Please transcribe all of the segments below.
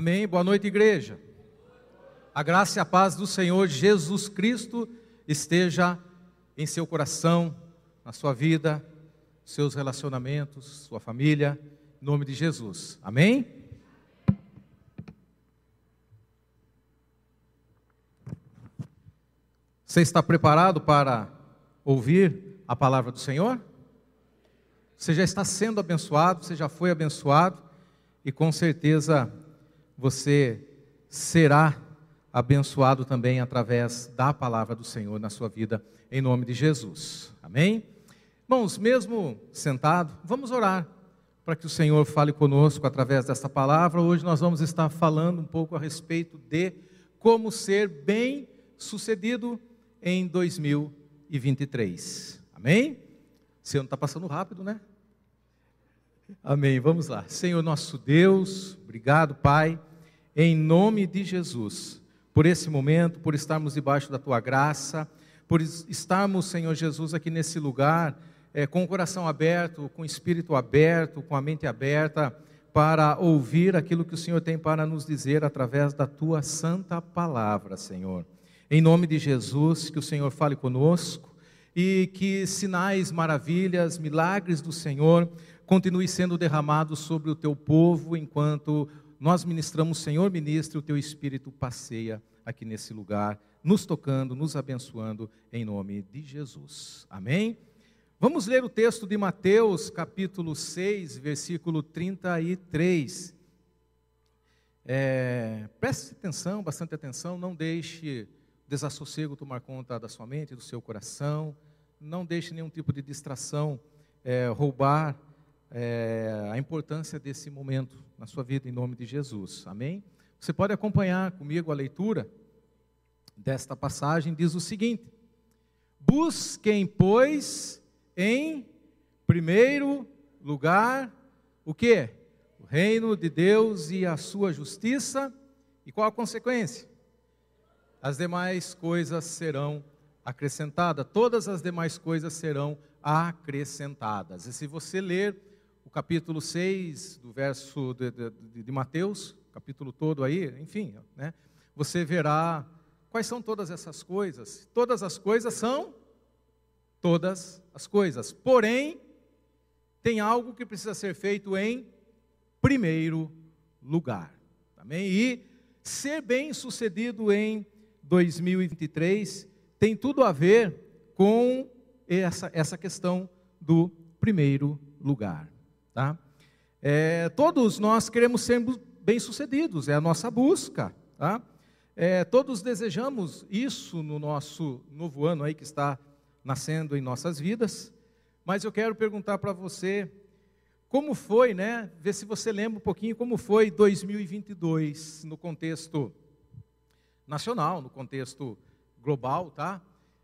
Amém. Boa noite, igreja. A graça e a paz do Senhor Jesus Cristo esteja em seu coração, na sua vida, seus relacionamentos, sua família, em nome de Jesus. Amém? Você está preparado para ouvir a palavra do Senhor? Você já está sendo abençoado, você já foi abençoado e com certeza você será abençoado também através da palavra do Senhor na sua vida, em nome de Jesus. Amém? Irmãos, mesmo sentado, vamos orar para que o Senhor fale conosco através desta palavra. Hoje nós vamos estar falando um pouco a respeito de como ser bem sucedido em 2023. Amém? Esse ano está passando rápido, né? Amém. Vamos lá. Senhor nosso Deus, obrigado, Pai em nome de Jesus, por esse momento, por estarmos debaixo da tua graça, por estarmos, Senhor Jesus, aqui nesse lugar, é, com o coração aberto, com o espírito aberto, com a mente aberta, para ouvir aquilo que o Senhor tem para nos dizer através da tua santa palavra, Senhor. Em nome de Jesus, que o Senhor fale conosco e que sinais, maravilhas, milagres do Senhor continue sendo derramados sobre o teu povo enquanto nós ministramos, Senhor ministre, o teu Espírito passeia aqui nesse lugar, nos tocando, nos abençoando, em nome de Jesus. Amém? Vamos ler o texto de Mateus, capítulo 6, versículo 33. É, preste atenção, bastante atenção, não deixe desassossego tomar conta da sua mente, do seu coração, não deixe nenhum tipo de distração é, roubar é, a importância desse momento na sua vida, em nome de Jesus. Amém? Você pode acompanhar comigo a leitura desta passagem, diz o seguinte: Busquem, pois, em primeiro lugar, o que? O reino de Deus e a sua justiça. E qual a consequência? As demais coisas serão acrescentadas, todas as demais coisas serão acrescentadas. E se você ler o capítulo 6 do verso de, de, de, Mateus, capítulo todo aí, enfim, né, você verá quais são todas essas coisas. Todas as coisas são todas as coisas. Porém, tem algo que precisa ser feito em primeiro lugar. Também e ser bem-sucedido em 2023 tem tudo a ver com essa, essa questão do primeiro lugar. Tá? É, todos nós queremos ser bem-sucedidos, é a nossa busca. Tá? É, todos desejamos isso no nosso novo ano aí que está nascendo em nossas vidas, mas eu quero perguntar para você como foi, né? Ver se você lembra um pouquinho como foi 2022 no contexto nacional, no contexto global, tá?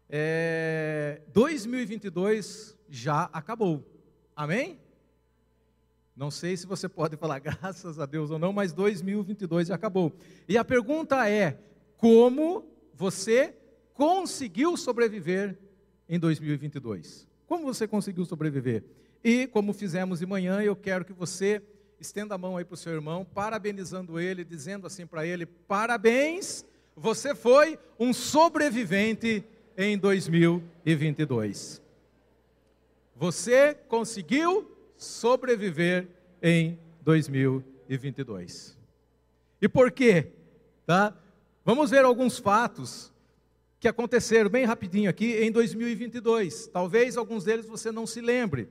É, 2022 já acabou. Amém? Não sei se você pode falar graças a Deus ou não, mas 2022 já acabou. E a pergunta é: como você conseguiu sobreviver em 2022? Como você conseguiu sobreviver? E como fizemos de manhã, eu quero que você estenda a mão aí para o seu irmão, parabenizando ele, dizendo assim para ele: parabéns, você foi um sobrevivente em 2022. Você conseguiu sobreviver em 2022. E por quê? Tá? Vamos ver alguns fatos que aconteceram bem rapidinho aqui em 2022. Talvez alguns deles você não se lembre.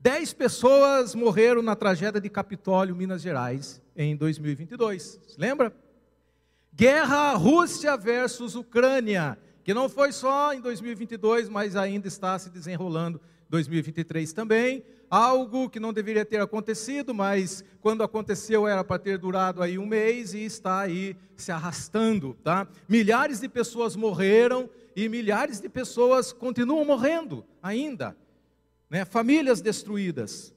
Dez pessoas morreram na tragédia de Capitólio, Minas Gerais, em 2022. Se lembra? Guerra Rússia versus Ucrânia, que não foi só em 2022, mas ainda está se desenrolando 2023 também algo que não deveria ter acontecido, mas quando aconteceu era para ter durado aí um mês e está aí se arrastando, tá? Milhares de pessoas morreram e milhares de pessoas continuam morrendo ainda, né? Famílias destruídas.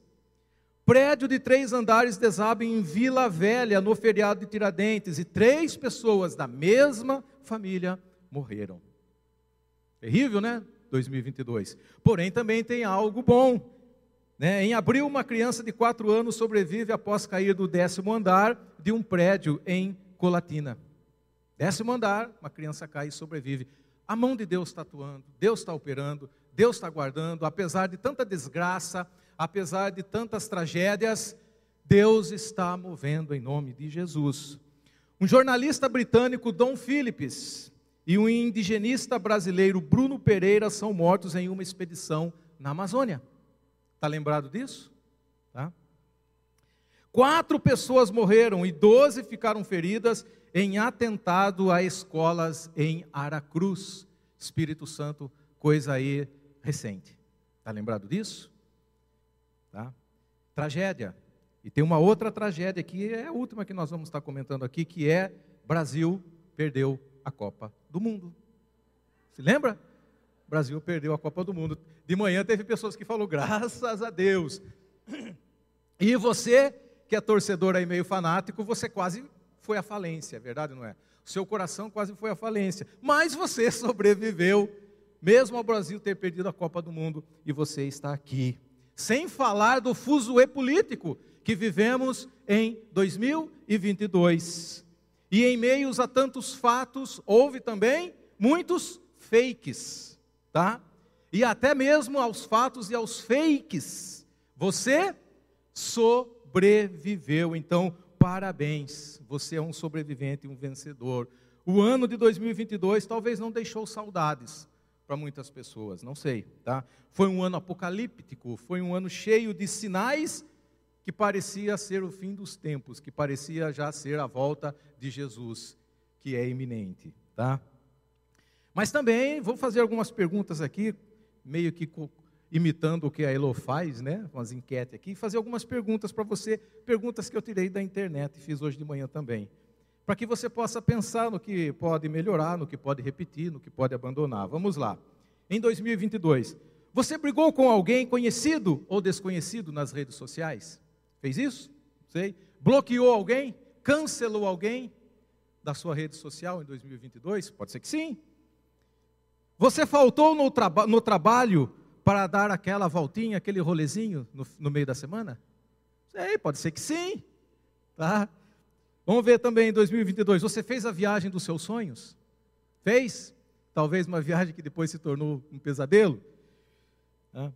Prédio de três andares desaba em Vila Velha no feriado de Tiradentes e três pessoas da mesma família morreram. Terrível, né? 2022. Porém, também tem algo bom Né? Em abril, uma criança de 4 anos sobrevive após cair do décimo andar de um prédio em Colatina. Décimo andar, uma criança cai e sobrevive. A mão de Deus está atuando, Deus está operando, Deus está guardando, apesar de tanta desgraça, apesar de tantas tragédias, Deus está movendo em nome de Jesus. Um jornalista britânico, Don Phillips, e um indigenista brasileiro, Bruno Pereira, são mortos em uma expedição na Amazônia. Está lembrado disso? Tá? Quatro pessoas morreram e doze ficaram feridas em atentado a escolas em Aracruz, Espírito Santo, coisa aí recente. Está lembrado disso? Tá? Tragédia. E tem uma outra tragédia aqui, é a última que nós vamos estar comentando aqui, que é Brasil perdeu a Copa do Mundo. Se lembra? Brasil perdeu a Copa do Mundo. De manhã teve pessoas que falaram, graças a Deus. E você, que é torcedor aí meio fanático, você quase foi à falência, é verdade não é? O seu coração quase foi à falência. Mas você sobreviveu, mesmo ao Brasil ter perdido a Copa do Mundo, e você está aqui. Sem falar do fuzuê político que vivemos em 2022. E em meios a tantos fatos, houve também muitos fakes, tá? E até mesmo aos fatos e aos fakes, você sobreviveu. Então, parabéns, você é um sobrevivente, um vencedor. O ano de 2022 talvez não deixou saudades para muitas pessoas, não sei, tá? Foi um ano apocalíptico, foi um ano cheio de sinais que parecia ser o fim dos tempos, que parecia já ser a volta de Jesus, que é iminente, tá? Mas também vou fazer algumas perguntas aqui, meio que imitando o que a Elo faz, né? Umas enquetes aqui, fazer algumas perguntas para você, perguntas que eu tirei da internet e fiz hoje de manhã também. Para que você possa pensar no que pode melhorar, no que pode repetir, no que pode abandonar. Vamos lá. Em 2022, você brigou com alguém conhecido ou desconhecido nas redes sociais? Fez isso? Sei. Bloqueou alguém? Cancelou alguém da sua rede social em 2022? Pode ser que sim. Você faltou no, traba no trabalho para dar aquela voltinha, aquele rolezinho no, no, meio da semana? Sei, pode ser que sim. Tá? Vamos ver também em 2022. Você fez a viagem dos seus sonhos? Fez? Talvez uma viagem que depois se tornou um pesadelo? Tá?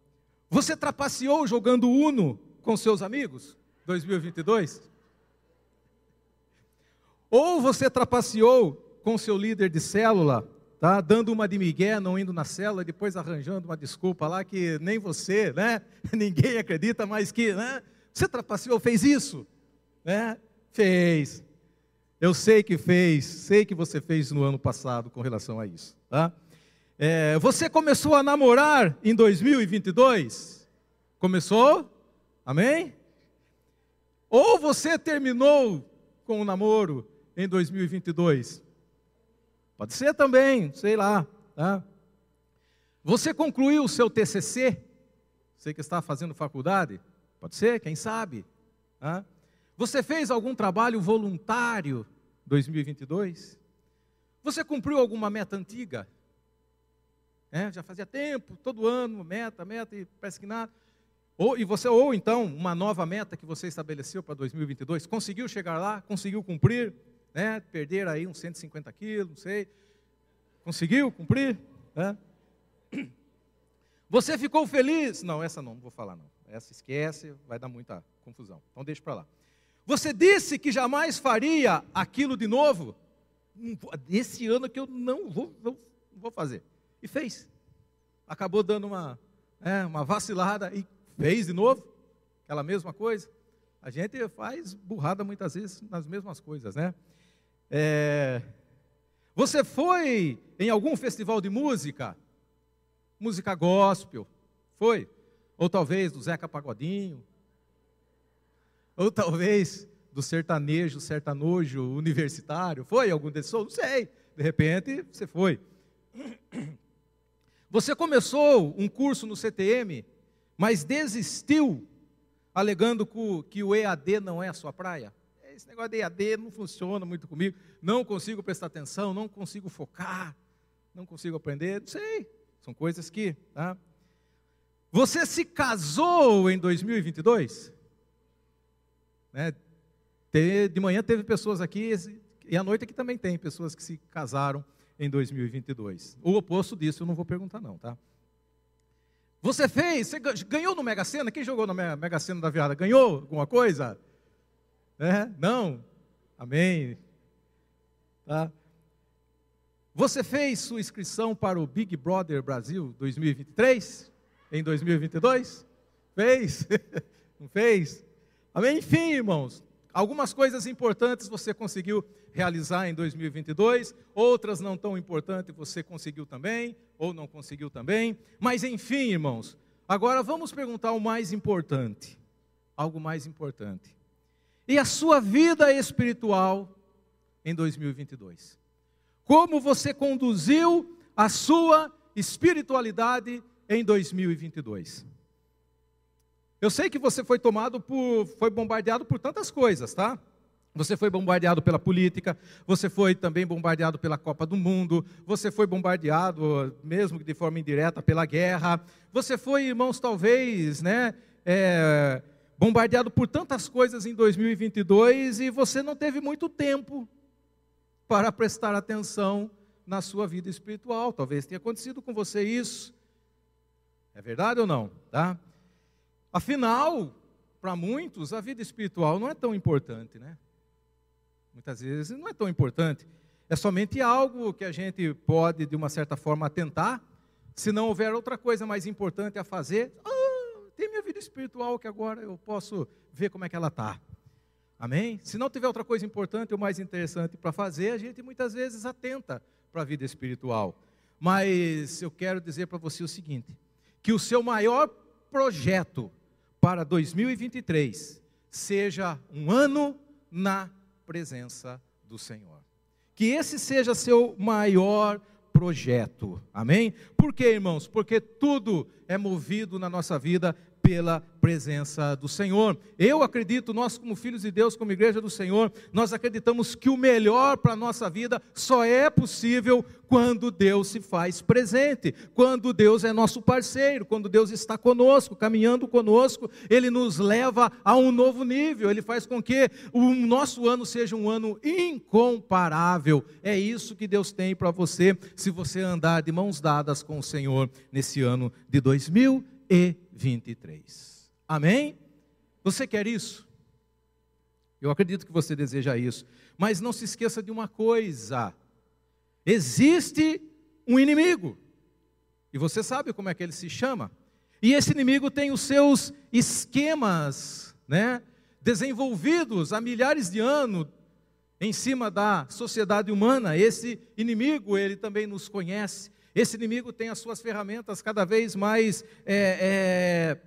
Você trapaceou jogando Uno com seus amigos 2022? Ou você trapaceou com seu líder de célula, tá? Dando uma de migué, não indo na célula, depois arranjando uma desculpa lá que nem você, né? Ninguém acredita, mas que, né? Você trapaceou, fez isso, né? Fez. Eu sei que fez, sei que você fez no ano passado com relação a isso, tá? É, você começou a namorar em 2022? Começou? Amém? Ou você terminou com o namoro em 2022? Pode ser também, sei lá. Tá? Você concluiu o seu TCC? Você que está fazendo faculdade? Pode ser, quem sabe. Tá? Você fez algum trabalho voluntário 2022? Você cumpriu alguma meta antiga? É, já fazia tempo, todo ano, meta, meta, e parece que nada. Ou, e você, ou então, uma nova meta que você estabeleceu para 2022, conseguiu chegar lá, conseguiu cumprir, né? perder aí uns 150 quilos, não sei. Conseguiu cumprir? Né? Você ficou feliz? Não, essa não, não vou falar não. Essa esquece, vai dar muita confusão. Então deixa para lá. Você disse que jamais faria aquilo de novo? Esse ano que eu não vou, não vou fazer. E fez. Acabou dando uma, é, uma vacilada e Fez de novo? Aquela mesma coisa? A gente faz burrada muitas vezes nas mesmas coisas, né? É... Você foi em algum festival de música? Música gospel? Foi? Ou talvez do Zeca Pagodinho? Ou talvez do sertanejo, sertanojo universitário? Foi algum desses? Não sei. De repente, você foi. Você começou um curso no CTM mas desistiu, alegando que o EAD não é a sua praia. Esse negócio de EAD não funciona muito comigo, não consigo prestar atenção, não consigo focar, não consigo aprender, não sei, são coisas que. Tá? Você se casou em 2022? Né? De manhã teve pessoas aqui, e à noite aqui também tem pessoas que se casaram em 2022. O oposto disso eu não vou perguntar não, tá? Você fez, você ganhou no Mega Sena? Quem jogou no Mega Sena da virada? Ganhou alguma coisa? É? Não? Amém. Tá? Você fez sua inscrição para o Big Brother Brasil 2023? Em 2022? Fez? Não fez? Amém? Enfim, irmãos, algumas coisas importantes você conseguiu realizar em 2022, outras não tão importantes você conseguiu também, ou não conseguiu também, mas enfim, irmãos, agora vamos perguntar o mais importante, algo mais importante. E a sua vida espiritual em 2022? Como você conduziu a sua espiritualidade em 2022? Eu sei que você foi tomado por, foi bombardeado por tantas coisas, tá? Você foi bombardeado pela política, você foi também bombardeado pela Copa do Mundo, você foi bombardeado, mesmo de forma indireta, pela guerra. Você foi, irmãos, talvez, né, é, bombardeado por tantas coisas em 2022 e você não teve muito tempo para prestar atenção na sua vida espiritual. Talvez tenha acontecido com você isso. É verdade ou não? Tá? Afinal, para muitos, a vida espiritual não é tão importante, né? Muitas vezes não é tão importante. É somente algo que a gente pode, de uma certa forma, tentar. Se não houver outra coisa mais importante a fazer, ah, tem minha vida espiritual que agora eu posso ver como é que ela está. Amém? Se não tiver outra coisa importante ou mais interessante para fazer, a gente muitas vezes atenta para a vida espiritual. Mas eu quero dizer para você o seguinte: que o seu maior projeto para 2023 seja um ano na presença do Senhor. Que esse seja seu maior projeto. Amém? Por quê, irmãos? Porque tudo é movido na nossa vida pela presença do Senhor. Eu acredito, nós como filhos de Deus, como igreja do Senhor, nós acreditamos que o melhor para a nossa vida só é possível quando Deus se faz presente, quando Deus é nosso parceiro, quando Deus está conosco, caminhando conosco, Ele nos leva a um novo nível, Ele faz com que o nosso ano seja um ano incomparável. É isso que Deus tem para você, se você andar de mãos dadas com o Senhor nesse ano de 2020 e 23. Amém? Você quer isso? Eu acredito que você deseja isso. Mas não se esqueça de uma coisa: existe um inimigo. E você sabe como é que ele se chama? E esse inimigo tem os seus esquemas, né, desenvolvidos há milhares de anos em cima da sociedade humana. Esse inimigo, ele também nos conhece. Esse inimigo tem as suas ferramentas cada vez mais, é, é,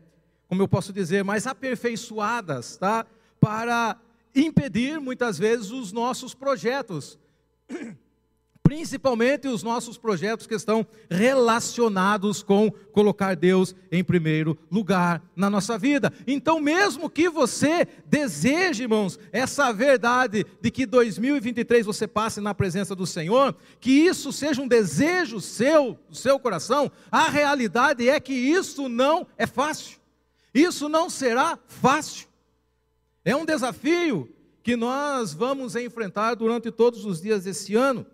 como eu posso dizer, mais aperfeiçoadas, tá? Para impedir muitas vezes os nossos projetos principalmente os nossos projetos que estão relacionados com colocar Deus em primeiro lugar na nossa vida. Então, mesmo que você deseje, irmãos, essa verdade de que 2023 você passe na presença do Senhor, que isso seja um desejo seu, do seu coração, a realidade é que isso não é fácil. Isso não será fácil. É um desafio que nós vamos enfrentar durante todos os dias desse ano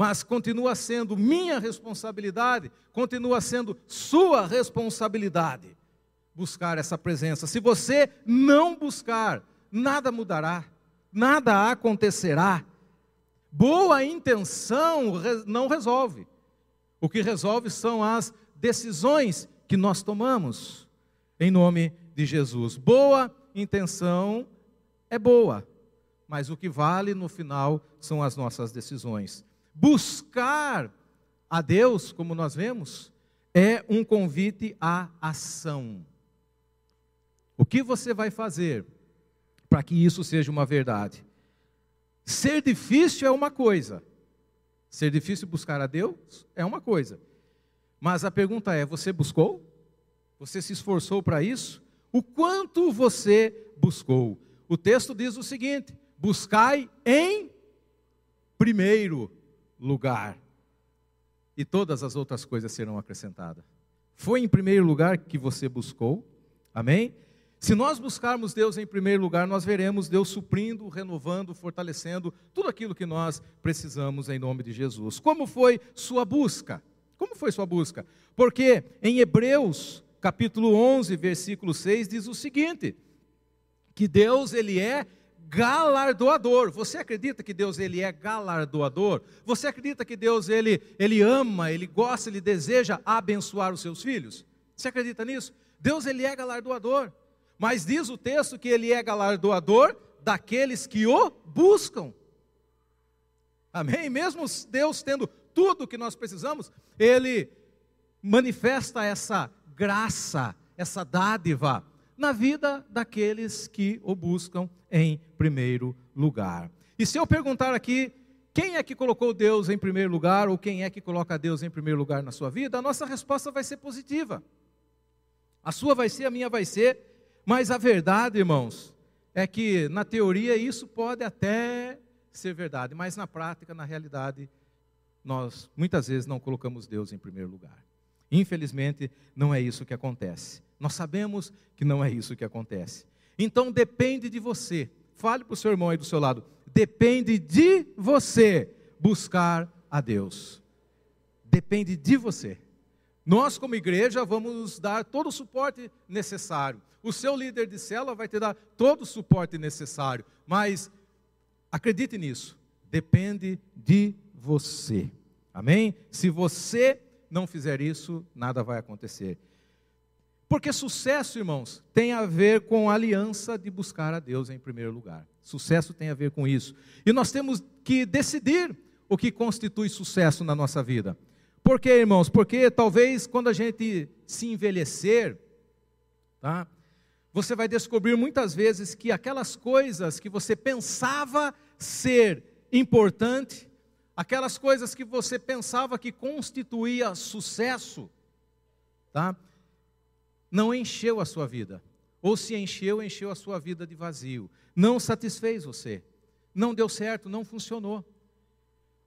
mas continua sendo minha responsabilidade, continua sendo sua responsabilidade buscar essa presença. Se você não buscar, nada mudará, nada acontecerá. Boa intenção não resolve. O que resolve são as decisões que nós tomamos em nome de Jesus. Boa intenção é boa, mas o que vale no final são as nossas decisões. Buscar a Deus, como nós vemos, é um convite à ação. O que você vai fazer para que isso seja uma verdade? Ser difícil é uma coisa, ser difícil buscar a Deus é uma coisa, mas a pergunta é: você buscou? Você se esforçou para isso? O quanto você buscou? O texto diz o seguinte: buscai em primeiro lugar. E todas as outras coisas serão acrescentadas. Foi em primeiro lugar que você buscou? Amém? Se nós buscarmos Deus em primeiro lugar, nós veremos Deus suprindo, renovando, fortalecendo tudo aquilo que nós precisamos em nome de Jesus. Como foi sua busca? Como foi sua busca? Porque em Hebreus, capítulo 11, versículo 6 diz o seguinte: que Deus ele é galardoador. Você acredita que Deus ele é galardoador? Você acredita que Deus ele ele ama, ele gosta, ele deseja abençoar os seus filhos? Você acredita nisso? Deus ele é galardoador. Mas diz o texto que ele é galardoador daqueles que o buscam. Amém? Mesmo Deus tendo tudo o que nós precisamos, ele manifesta essa graça, essa dádiva na vida daqueles que o buscam em primeiro lugar. E se eu perguntar aqui, quem é que colocou Deus em primeiro lugar ou quem é que coloca Deus em primeiro lugar na sua vida? A nossa resposta vai ser positiva. A sua vai ser, a minha vai ser, mas a verdade, irmãos, é que na teoria isso pode até ser verdade, mas na prática, na realidade, nós muitas vezes não colocamos Deus em primeiro lugar. Infelizmente, não é isso que acontece. Nós sabemos que não é isso que acontece. Então depende de você. Fale para o seu irmão aí do seu lado. Depende de você buscar a Deus. Depende de você. Nós, como igreja, vamos dar todo o suporte necessário. O seu líder de célula vai te dar todo o suporte necessário. Mas acredite nisso. Depende de você. Amém? Se você não fizer isso, nada vai acontecer. Porque sucesso, irmãos, tem a ver com a aliança de buscar a Deus em primeiro lugar. Sucesso tem a ver com isso. E nós temos que decidir o que constitui sucesso na nossa vida. Por quê, irmãos? Porque talvez quando a gente se envelhecer, tá? Você vai descobrir muitas vezes que aquelas coisas que você pensava ser importante, aquelas coisas que você pensava que constituía sucesso, tá? Não encheu a sua vida. Ou se encheu, encheu a sua vida de vazio. Não satisfez você. Não deu certo, não funcionou.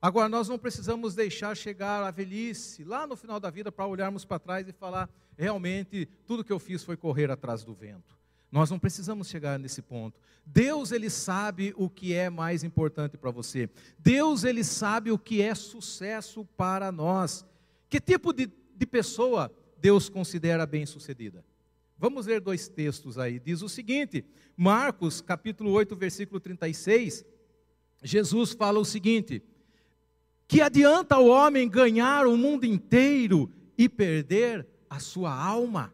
Agora, nós não precisamos deixar chegar a velhice, lá no final da vida, para olharmos para trás e falar: realmente, tudo que eu fiz foi correr atrás do vento. Nós não precisamos chegar nesse ponto. Deus, Ele sabe o que é mais importante para você. Deus, Ele sabe o que é sucesso para nós. Que tipo de, de pessoa Deus considera bem-sucedida. Vamos ler dois textos aí. Diz o seguinte, Marcos, capítulo 8, versículo 36. Jesus fala o seguinte: Que adianta o homem ganhar o mundo inteiro e perder a sua alma?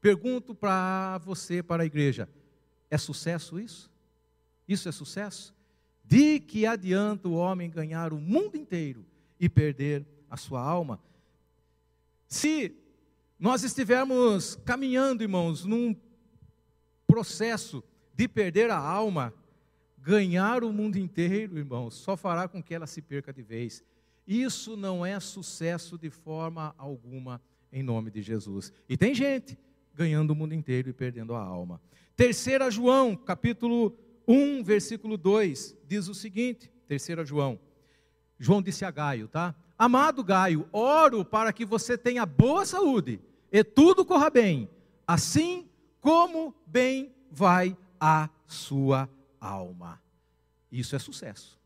Pergunto para você, para a igreja: é sucesso isso? Isso é sucesso? De que adianta o homem ganhar o mundo inteiro e perder a sua alma? Se nós estivermos caminhando, irmãos, num processo de perder a alma, ganhar o mundo inteiro, irmãos, só fará com que ela se perca de vez. Isso não é sucesso de forma alguma, em nome de Jesus. E tem gente ganhando o mundo inteiro e perdendo a alma. Terceira João, capítulo 1, versículo 2, diz o seguinte, terceira João. João disse a Gaio, tá? Amado Gaio, oro para que você tenha boa saúde e tudo corra bem, assim como bem vai a sua alma. Isso é sucesso.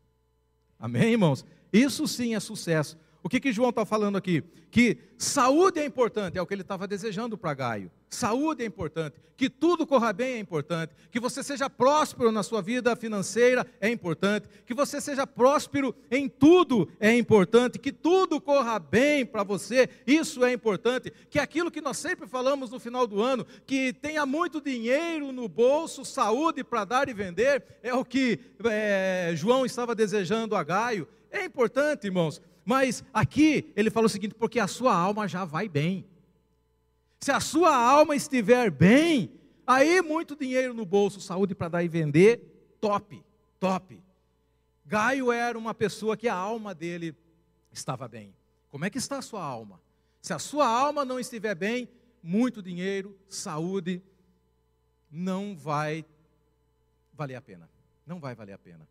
Amém, irmãos? Isso sim é sucesso. O que, que João está falando aqui? Que saúde é importante, é o que ele estava desejando para Gaio. Saúde é importante, que tudo corra bem é importante, que você seja próspero na sua vida financeira é importante, que você seja próspero em tudo é importante, que tudo corra bem para você, isso é importante, que aquilo que nós sempre falamos no final do ano, que tenha muito dinheiro no bolso, saúde para dar e vender, é o que é, João estava desejando a Gaio. É importante, irmãos, mas aqui ele fala o seguinte: porque a sua alma já vai bem. Se a sua alma estiver bem, aí muito dinheiro no bolso, saúde para dar e vender, top, top. Gaio era uma pessoa que a alma dele estava bem. Como é que está a sua alma? Se a sua alma não estiver bem, muito dinheiro, saúde, não vai valer a pena. Não vai valer a pena.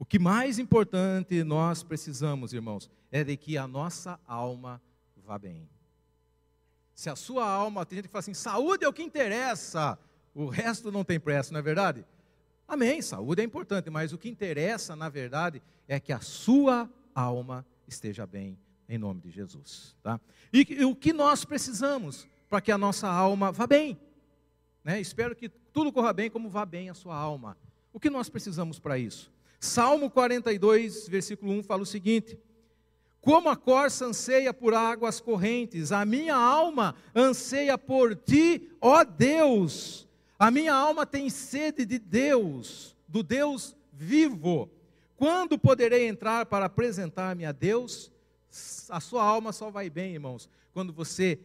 O que mais importante nós precisamos, irmãos, é de que a nossa alma vá bem. Se a sua alma, tem gente que fala assim: saúde é o que interessa, o resto não tem pressa, não é verdade? Amém, saúde é importante, mas o que interessa, na verdade, é que a sua alma esteja bem, em nome de Jesus. Tá? E, e o que nós precisamos para que a nossa alma vá bem? Né? Espero que tudo corra bem como vá bem a sua alma. O que nós precisamos para isso? Salmo 42, versículo 1 fala o seguinte: Como a corça anseia por águas correntes, a minha alma anseia por ti, ó Deus. A minha alma tem sede de Deus, do Deus vivo. Quando poderei entrar para apresentar-me a Deus? A sua alma só vai bem, irmãos, quando você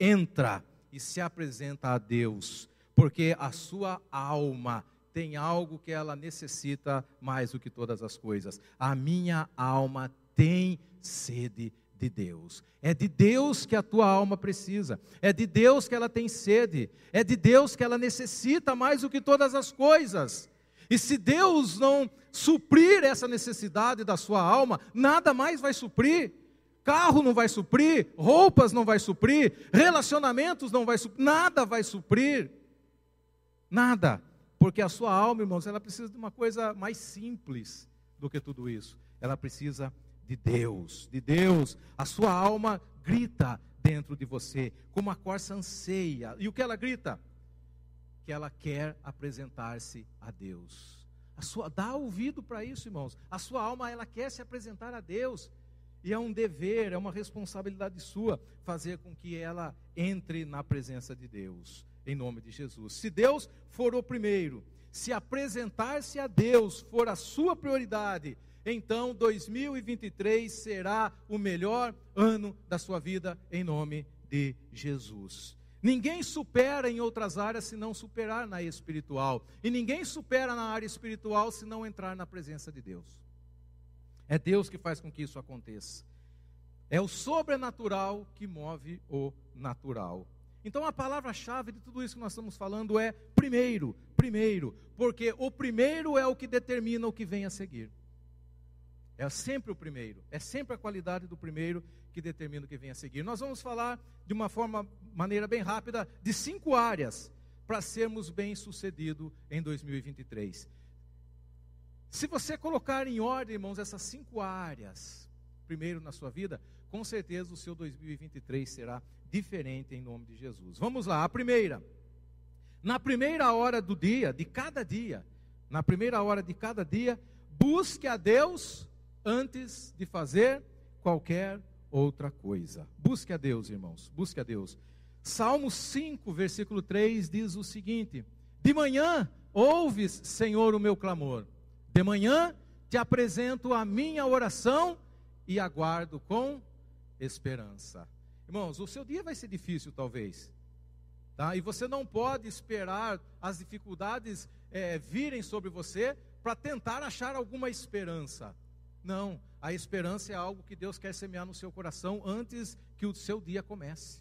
entra e se apresenta a Deus, porque a sua alma tem algo que ela necessita mais do que todas as coisas. A minha alma tem sede de Deus. É de Deus que a tua alma precisa. É de Deus que ela tem sede. É de Deus que ela necessita mais do que todas as coisas. E se Deus não suprir essa necessidade da sua alma, nada mais vai suprir. Carro não vai suprir, roupas não vai suprir, relacionamentos não vai suprir, nada vai suprir. Nada. Porque a sua alma, irmãos, ela precisa de uma coisa mais simples do que tudo isso. Ela precisa de Deus, de Deus. A sua alma grita dentro de você, como a corça anseia. E o que ela grita? Que ela quer apresentar-se a Deus. A sua dá ouvido para isso, irmãos. A sua alma ela quer se apresentar a Deus. E é um dever, é uma responsabilidade sua fazer com que ela entre na presença de Deus, em nome de Jesus. Se Deus for o primeiro, se apresentar-se a Deus for a sua prioridade, então 2023 será o melhor ano da sua vida em nome de Jesus. Ninguém supera em outras áreas se não superar na espiritual, e ninguém supera na área espiritual se não entrar na presença de Deus. É Deus que faz com que isso aconteça. É o sobrenatural que move o natural. Então a palavra-chave de tudo isso que nós estamos falando é primeiro, primeiro, porque o primeiro é o que determina o que vem a seguir. É sempre o primeiro, é sempre a qualidade do primeiro que determina o que vem a seguir. Nós vamos falar de uma forma, maneira bem rápida, de cinco áreas para sermos bem-sucedidos em 2023. Se você colocar em ordem, irmãos, essas cinco áreas, primeiro na sua vida, com certeza o seu 2023 será diferente em nome de Jesus. Vamos lá, a primeira. Na primeira hora do dia, de cada dia, na primeira hora de cada dia, busque a Deus antes de fazer qualquer outra coisa. Busque a Deus, irmãos, busque a Deus. Salmo 5, versículo 3 diz o seguinte: De manhã ouves, Senhor, o meu clamor. De manhã te apresento a minha oração e aguardo com esperança. Irmãos, o seu dia vai ser difícil, talvez. Tá? E você não pode esperar as dificuldades é, virem sobre você para tentar achar alguma esperança. Não, a esperança é algo que Deus quer semear no seu coração antes que o seu dia comece.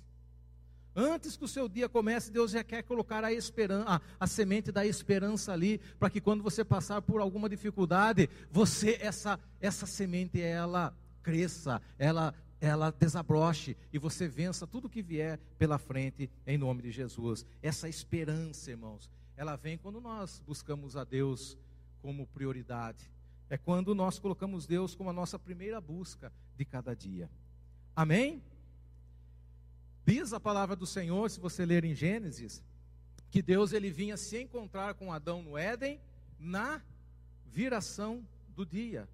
Antes que o seu dia comece, Deus já quer colocar a esperança, a, a semente da esperança ali, para que quando você passar por alguma dificuldade, você essa essa semente ela cresça, ela ela desabroche e você vença tudo que vier pela frente em nome de Jesus. Essa esperança, irmãos, ela vem quando nós buscamos a Deus como prioridade é quando nós colocamos Deus como a nossa primeira busca de cada dia. Amém? Diz a palavra do Senhor, se você ler em Gênesis, que Deus ele vinha se encontrar com Adão no Éden na viração do dia.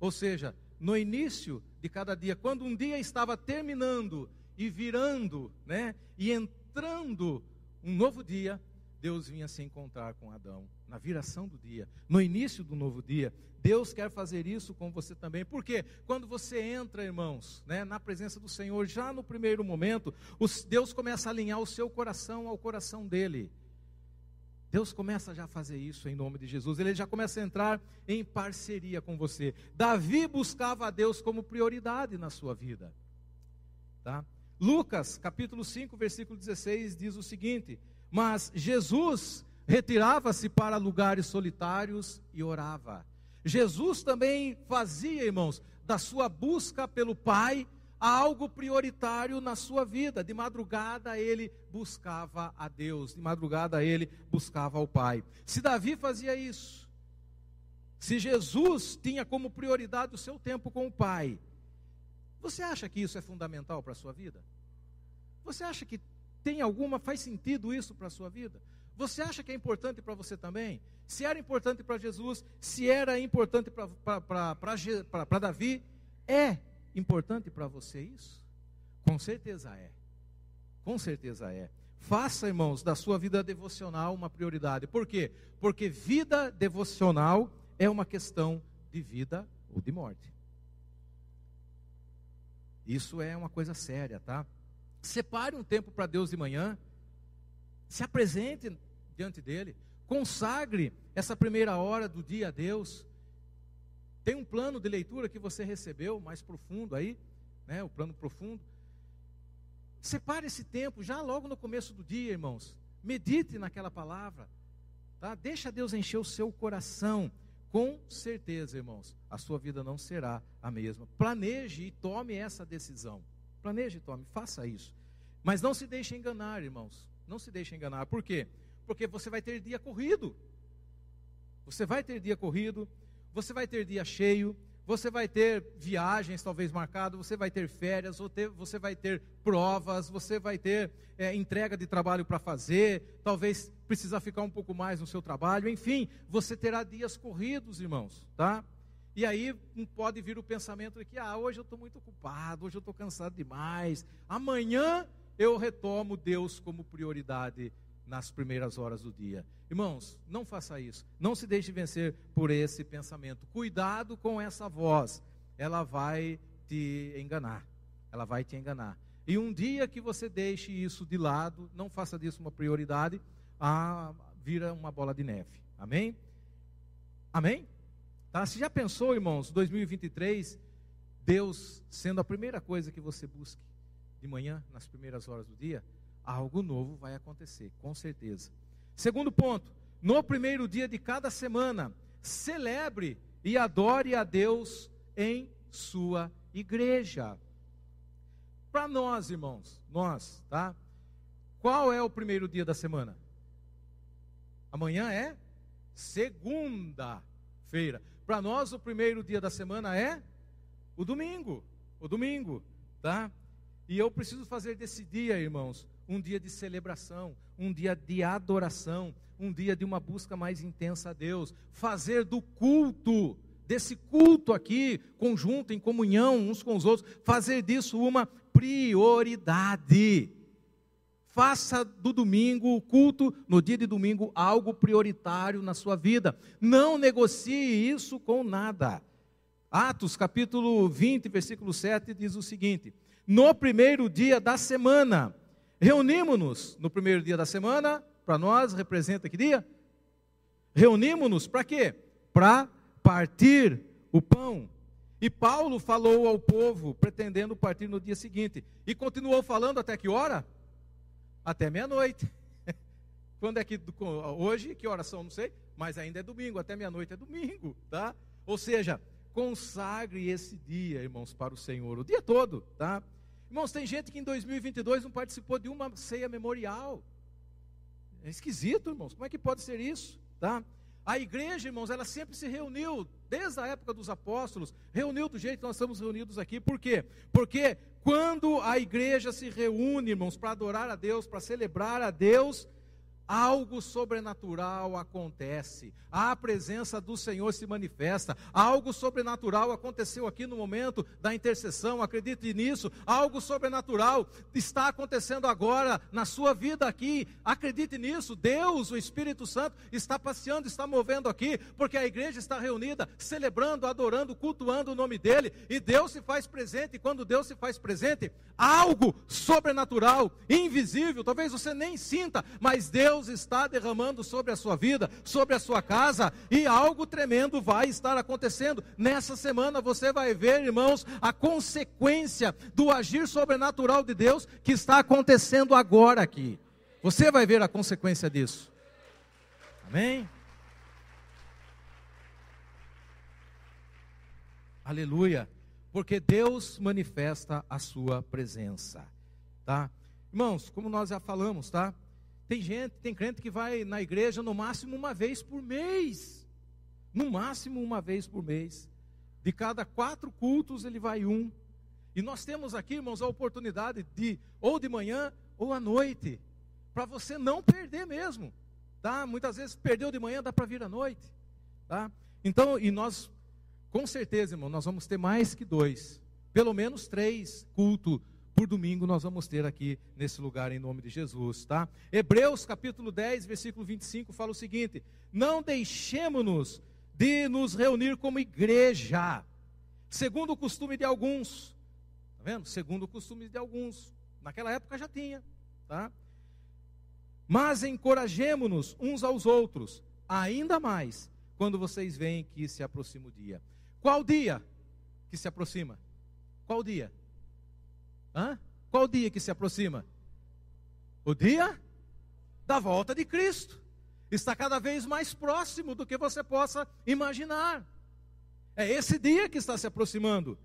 Ou seja, no início de cada dia, quando um dia estava terminando e virando, né, e entrando um novo dia, Deus vinha se encontrar com Adão na viração do dia, no início do novo dia. Deus quer fazer isso com você também. Porque quando você entra, irmãos, né, na presença do Senhor, já no primeiro momento, os, Deus começa a alinhar o seu coração ao coração dele. Deus começa já a fazer isso em nome de Jesus. Ele já começa a entrar em parceria com você. Davi buscava a Deus como prioridade na sua vida. Tá? Lucas, capítulo 5, versículo 16 diz o seguinte: "Mas Jesus retirava-se para lugares solitários e orava. Jesus também fazia, irmãos, da sua busca pelo Pai algo prioritário na sua vida. De madrugada ele buscava a Deus, de madrugada ele buscava ao Pai. Se Davi fazia isso, se Jesus tinha como prioridade o seu tempo com o Pai, você acha que isso é fundamental para a sua vida? Você acha que tem alguma, faz sentido isso para a sua vida? Você acha que é importante para você também? Se era importante para Jesus, se era importante para Davi, é importante para você isso? Com certeza é. Com certeza é. Faça, irmãos, da sua vida devocional uma prioridade. Por quê? Porque vida devocional é uma questão de vida ou de morte. Isso é uma coisa séria, tá? Separe um tempo para Deus de manhã, se apresente diante dele, consagre essa primeira hora do dia a Deus. Tem um plano de leitura que você recebeu mais profundo aí, né? O plano profundo. Separe esse tempo já logo no começo do dia, irmãos. Medite naquela palavra, tá? Deixa Deus encher o seu coração. Com certeza, irmãos, a sua vida não será a mesma. Planeje e tome essa decisão. Planeje e tome, faça isso. Mas não se deixe enganar, irmãos. Não se deixe enganar. Por quê? Porque você vai ter dia corrido. Você vai ter dia corrido, você vai ter dia cheio, você vai ter viagens talvez marcadas, você vai ter férias, você vai ter provas, você vai ter é, entrega de trabalho para fazer, talvez precisar ficar um pouco mais no seu trabalho, enfim, você terá dias corridos, irmãos, tá? E aí pode vir o pensamento de que, ah, hoje eu estou muito ocupado, hoje eu estou cansado demais, amanhã eu retomo Deus como prioridade nas primeiras horas do dia. Irmãos, não faça isso. Não se deixe vencer por esse pensamento. Cuidado com essa voz. Ela vai te enganar. Ela vai te enganar. E um dia que você deixe isso de lado, não faça disso uma prioridade, ah, vira uma bola de neve. Amém? Amém? Tá? Você já pensou, irmãos, 2023, Deus sendo a primeira coisa que você busque de manhã, nas primeiras horas do dia? Algo novo vai acontecer, com certeza. Segundo ponto, no primeiro dia de cada semana, celebre e adore a Deus em sua igreja. Para nós, irmãos, nós, tá? Qual é o primeiro dia da semana? Amanhã é segunda-feira. Para nós, o primeiro dia da semana é o domingo. O domingo, tá? E eu preciso fazer desse dia, irmãos, um dia de celebração, um dia de adoração, um dia de uma busca mais intensa a Deus. Fazer do culto, desse culto aqui, conjunto, em comunhão uns com os outros, fazer disso uma prioridade. Faça do domingo, o culto no dia de domingo, algo prioritário na sua vida. Não negocie isso com nada. Atos capítulo 20, versículo 7 diz o seguinte: No primeiro dia da semana, reunimos-nos no primeiro dia da semana, para nós representa que dia? Reunimos-nos para quê? Para partir o pão. E Paulo falou ao povo, pretendendo partir no dia seguinte. E continuou falando até que hora? até meia-noite. Quando é que hoje, que horas são, não sei, mas ainda é domingo, até meia-noite é domingo, tá? Ou seja, consagre esse dia, irmãos, para o Senhor, o dia todo, tá? Irmãos, tem gente que em 2022 não participou de uma ceia memorial. É esquisito, irmãos. Como é que pode ser isso, tá? A igreja, irmãos, ela sempre se reuniu, desde a época dos apóstolos, reuniu do jeito que nós estamos reunidos aqui. Por quê? Porque quando a igreja se reúne, irmãos, para adorar a Deus, para celebrar a Deus, algo sobrenatural acontece, a presença do Senhor se manifesta, algo sobrenatural aconteceu aqui no momento da intercessão, acredite nisso, algo sobrenatural está acontecendo agora na sua vida aqui, acredite nisso, Deus, o Espírito Santo, está passeando, está movendo aqui, porque a igreja está reunida, celebrando, adorando, cultuando o nome dEle, e Deus se faz presente, e quando Deus se faz presente, algo sobrenatural, invisível, talvez você nem sinta, mas Deus Deus está derramando sobre a sua vida, sobre a sua casa, e algo tremendo vai estar acontecendo. Nessa semana você vai ver, irmãos, a consequência do agir sobrenatural de Deus que está acontecendo agora aqui. Você vai ver a consequência disso. Amém? Aleluia. porque Deus manifesta a sua presença, tá? Irmãos, como nós já falamos, tá? Tem gente, tem crente que vai na igreja no máximo uma vez por mês. No máximo uma vez por mês. De cada quatro cultos ele vai um. E nós temos aqui, irmãos, a oportunidade de ou de manhã ou à noite, para você não perder mesmo, tá? Muitas vezes perdeu de manhã, dá para vir à noite, tá? Então, e nós com certeza, irmão, nós vamos ter mais que dois, pelo menos três cultos por domingo nós vamos ter aqui nesse lugar em nome de Jesus, tá? Hebreus capítulo 10, versículo 25 fala o seguinte: Não deixemos-nos de nos reunir como igreja, segundo o costume de alguns. Tá vendo? Segundo o costume de alguns. Naquela época já tinha, tá? Mas encorajemos-nos uns aos outros, ainda mais quando vocês veem que se aproxima o dia. Qual dia que se aproxima? Qual dia? Hã? Qual dia que se aproxima? O dia da volta de Cristo. Está cada vez mais próximo do que você possa imaginar. É esse dia que está se aproximando.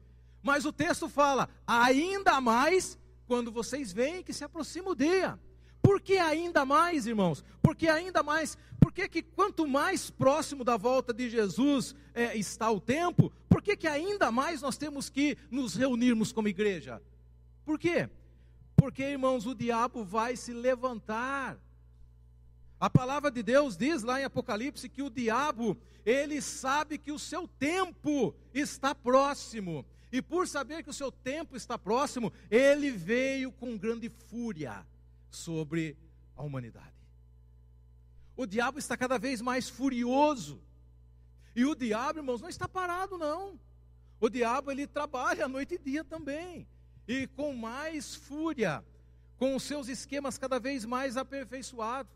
Mas o texto fala, ainda mais quando vocês veem que se aproxima o dia. Por que ainda mais, irmãos? Porque ainda mais, porque que quanto mais próximo da volta de Jesus é, está o tempo, por que, que ainda mais nós temos que nos reunirmos como igreja? Por quê? Porque, irmãos, o diabo vai se levantar. A palavra de Deus diz lá em Apocalipse que o diabo, ele sabe que o seu tempo está próximo. E por saber que o seu tempo está próximo, ele veio com grande fúria sobre a humanidade. O diabo está cada vez mais furioso. E o diabo, irmãos, não está parado, não. O diabo, ele trabalha noite e dia também. E com mais fúria, com os seus esquemas cada vez mais aperfeiçoados.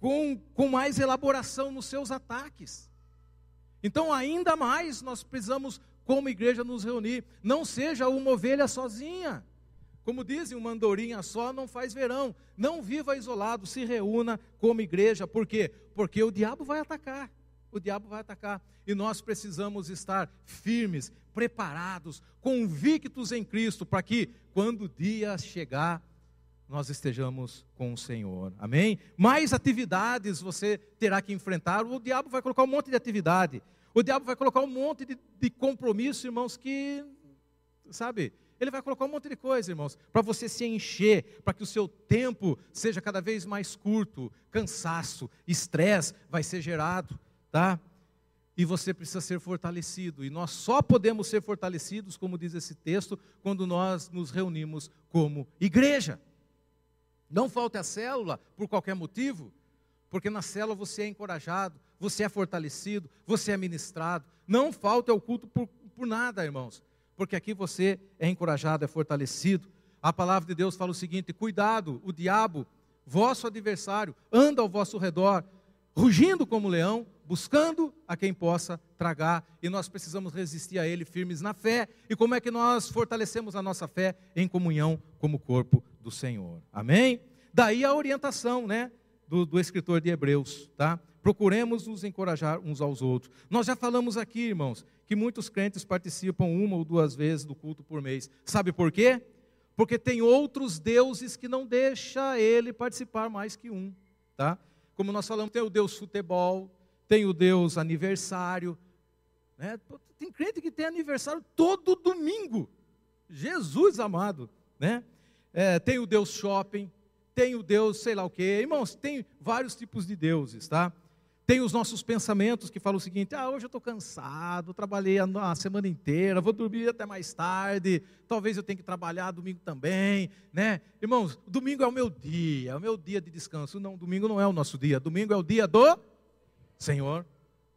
Com, com mais elaboração nos seus ataques. Então, ainda mais, nós precisamos, como igreja, nos reunir. Não seja uma ovelha sozinha. Como dizem, uma andorinha só não faz verão. Não viva isolado, se reúna como igreja. Por quê? Porque o diabo vai atacar. O diabo vai atacar. E nós precisamos estar firmes, preparados, convictos em Cristo, para que, quando o dia chegar, nós estejamos com o Senhor. Amém? Mais atividades você terá que enfrentar. O diabo vai colocar um monte de atividade. O diabo vai colocar um monte de, de compromisso, irmãos, que, sabe, ele vai colocar um monte de coisa, irmãos, para você se encher, para que o seu tempo seja cada vez mais curto, cansaço, estresse vai ser gerado, tá? E você precisa ser fortalecido. E nós só podemos ser fortalecidos, como diz esse texto, quando nós nos reunimos como igreja. Não falte a célula por qualquer motivo, porque na célula você é encorajado, você é fortalecido, você é ministrado. Não falte ao culto por, por nada, irmãos porque aqui você é encorajado, é fortalecido. A palavra de Deus fala o seguinte: cuidado, o diabo, vosso adversário, anda ao vosso redor, rugindo como leão, buscando a quem possa tragar, e nós precisamos resistir a ele firmes na fé. E como é que nós fortalecemos a nossa fé? Em comunhão como corpo do Senhor. Amém? Daí a orientação, né, do, do escritor de Hebreus, tá? Procuremos nos encorajar uns aos outros. Nós já falamos aqui, irmãos, que muitos crentes participam uma ou duas vezes do culto por mês. Sabe por quê? Porque tem outros deuses que não deixa ele participar mais que um, tá? Como nós falamos, tem o Deus futebol, tem o Deus aniversário, né? Tem crente que tem aniversário todo domingo. Jesus amado, né? É, tem o Deus shopping, tem o Deus sei lá o quê. Irmãos, tem vários tipos de deuses, tá? Tem os nossos pensamentos que falam o seguinte: ah, hoje eu estou cansado, trabalhei a, semana inteira, vou dormir até mais tarde, talvez eu tenha que trabalhar domingo também, né? Irmãos, domingo é o meu dia, é o meu dia de descanso. Não, domingo não é o nosso dia, domingo é o dia do Senhor.